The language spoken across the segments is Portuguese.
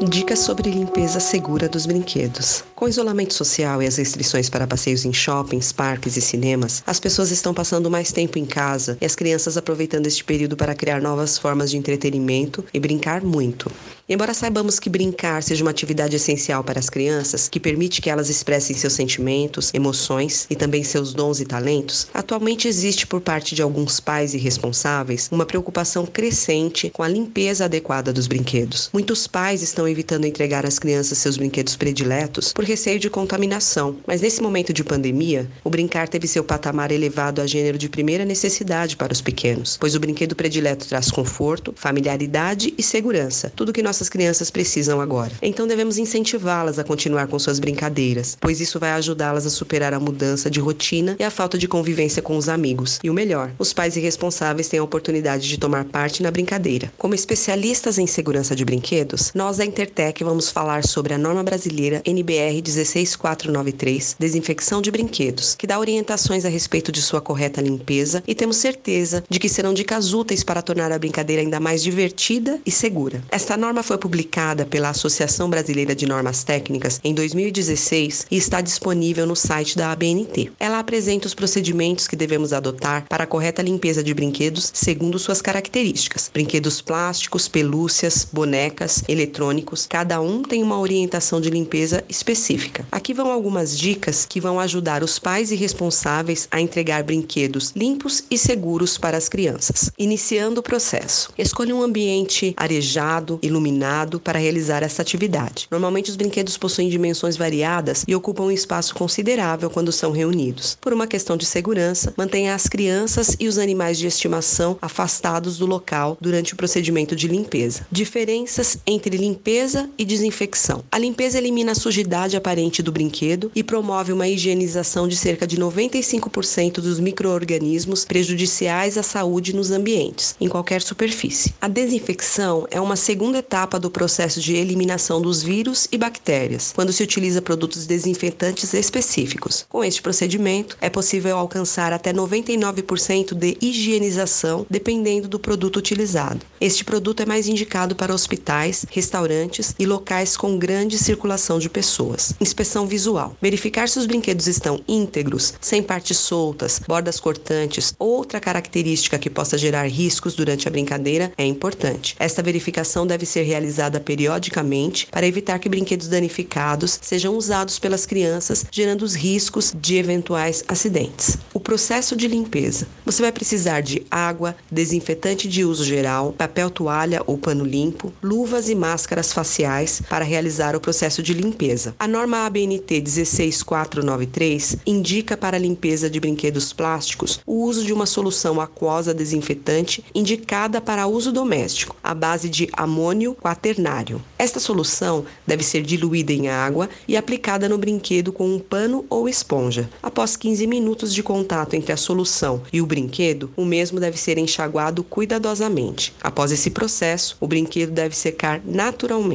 Dicas sobre limpeza segura dos brinquedos. Com o isolamento social e as restrições para passeios em shoppings, parques e cinemas, as pessoas estão passando mais tempo em casa e as crianças aproveitando este período para criar novas formas de entretenimento e brincar muito. Embora saibamos que brincar seja uma atividade essencial para as crianças, que permite que elas expressem seus sentimentos, emoções e também seus dons e talentos, atualmente existe por parte de alguns pais e responsáveis uma preocupação crescente com a limpeza adequada dos brinquedos. Muitos pais estão evitando entregar às crianças seus brinquedos prediletos por receio de contaminação, mas nesse momento de pandemia, o brincar teve seu patamar elevado a gênero de primeira necessidade para os pequenos, pois o brinquedo predileto traz conforto, familiaridade e segurança, tudo que nossas crianças precisam agora. Então devemos incentivá-las a continuar com suas brincadeiras, pois isso vai ajudá-las a superar a mudança de rotina e a falta de convivência com os amigos. E o melhor, os pais irresponsáveis têm a oportunidade de tomar parte na brincadeira. Como especialistas em segurança de brinquedos, nós da Intertech vamos falar sobre a norma brasileira NBR 16493, desinfecção de brinquedos, que dá orientações a respeito de sua correta limpeza e temos certeza de que serão dicas úteis para tornar a brincadeira ainda mais divertida e segura. Esta norma foi publicada pela Associação Brasileira de Normas Técnicas em 2016 e está disponível no site da ABNT. Ela apresenta os procedimentos que devemos adotar para a correta limpeza de brinquedos segundo suas características. Brinquedos plásticos, pelúcias, bonecas, eletrônicos, cada um tem uma orientação de limpeza específica. Aqui vão algumas dicas que vão ajudar os pais e responsáveis a entregar brinquedos limpos e seguros para as crianças. Iniciando o processo. Escolha um ambiente arejado, iluminado para realizar essa atividade. Normalmente, os brinquedos possuem dimensões variadas e ocupam um espaço considerável quando são reunidos. Por uma questão de segurança, mantenha as crianças e os animais de estimação afastados do local durante o procedimento de limpeza. Diferenças entre limpeza e desinfecção. A limpeza elimina a sujidade aparente do brinquedo e promove uma higienização de cerca de 95% dos micro-organismos prejudiciais à saúde nos ambientes, em qualquer superfície. A desinfecção é uma segunda etapa do processo de eliminação dos vírus e bactérias, quando se utiliza produtos desinfetantes específicos. Com este procedimento, é possível alcançar até 99% de higienização, dependendo do produto utilizado. Este produto é mais indicado para hospitais, restaurantes e locais com grande circulação de pessoas. Inspeção visual: verificar se os brinquedos estão íntegros, sem partes soltas, bordas cortantes ou outra característica que possa gerar riscos durante a brincadeira é importante. Esta verificação deve ser realizada realizada periodicamente para evitar que brinquedos danificados sejam usados pelas crianças, gerando os riscos de eventuais acidentes. O processo de limpeza. Você vai precisar de água, desinfetante de uso geral, papel toalha ou pano limpo, luvas e máscaras faciais para realizar o processo de limpeza. A norma ABNT 16493 indica para a limpeza de brinquedos plásticos o uso de uma solução aquosa desinfetante indicada para uso doméstico, à base de amônio quaternário. Esta solução deve ser diluída em água e aplicada no brinquedo com um pano ou esponja. Após 15 minutos de contato entre a solução e o brinquedo, o mesmo deve ser enxaguado cuidadosamente. Após esse processo, o brinquedo deve secar naturalmente.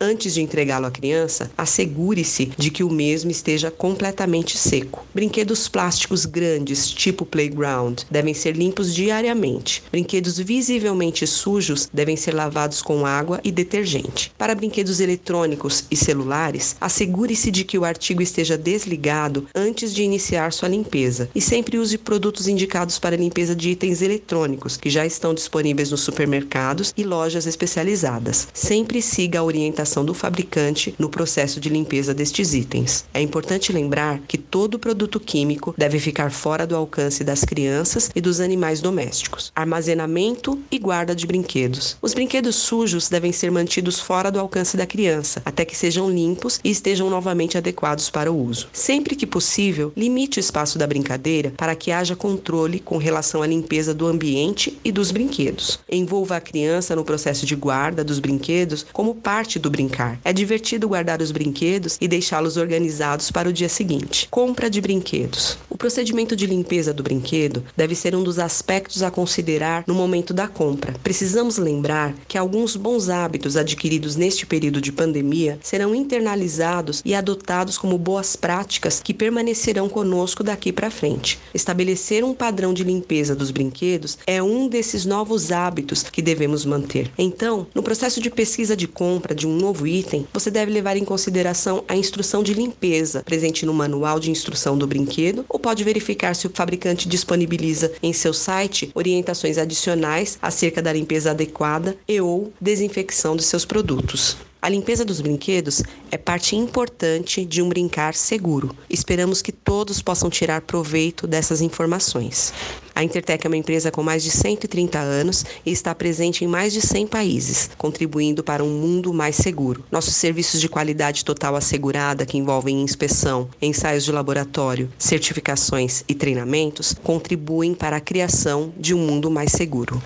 Antes de entregá-lo à criança, assegure-se de que o mesmo esteja completamente seco. Brinquedos plásticos grandes, tipo playground, devem ser limpos diariamente. Brinquedos visivelmente sujos devem ser lavados com água e e detergente. Para brinquedos eletrônicos e celulares, assegure-se de que o artigo esteja desligado antes de iniciar sua limpeza e sempre use produtos indicados para limpeza de itens eletrônicos que já estão disponíveis nos supermercados e lojas especializadas. Sempre siga a orientação do fabricante no processo de limpeza destes itens. É importante lembrar que todo produto químico deve ficar fora do alcance das crianças e dos animais domésticos. Armazenamento e guarda de brinquedos. Os brinquedos sujos devem ser mantidos fora do alcance da criança, até que sejam limpos e estejam novamente adequados para o uso. Sempre que possível, limite o espaço da brincadeira para que haja controle com relação à limpeza do ambiente e dos brinquedos. Envolva a criança no processo de guarda dos brinquedos como parte do brincar. É divertido guardar os brinquedos e deixá-los organizados para o dia seguinte. Compra de brinquedos. O procedimento de limpeza do brinquedo deve ser um dos aspectos a considerar no momento da compra. Precisamos lembrar que alguns bons hábitos adquiridos neste período de pandemia serão internalizados e adotados como boas práticas que permanecerão conosco daqui para frente. Estabelecer um padrão de limpeza dos brinquedos é um desses novos hábitos que devemos manter. Então, no processo de pesquisa de compra de um novo item, você deve levar em consideração a instrução de limpeza presente no manual de instrução do brinquedo ou pode verificar se o fabricante disponibiliza em seu site orientações adicionais acerca da limpeza adequada e ou desinfecção de seus produtos. A limpeza dos brinquedos é parte importante de um brincar seguro. Esperamos que todos possam tirar proveito dessas informações. A Intertech é uma empresa com mais de 130 anos e está presente em mais de 100 países, contribuindo para um mundo mais seguro. Nossos serviços de qualidade total assegurada, que envolvem inspeção, ensaios de laboratório, certificações e treinamentos, contribuem para a criação de um mundo mais seguro.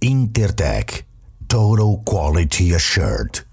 Intertech Total Quality Assured.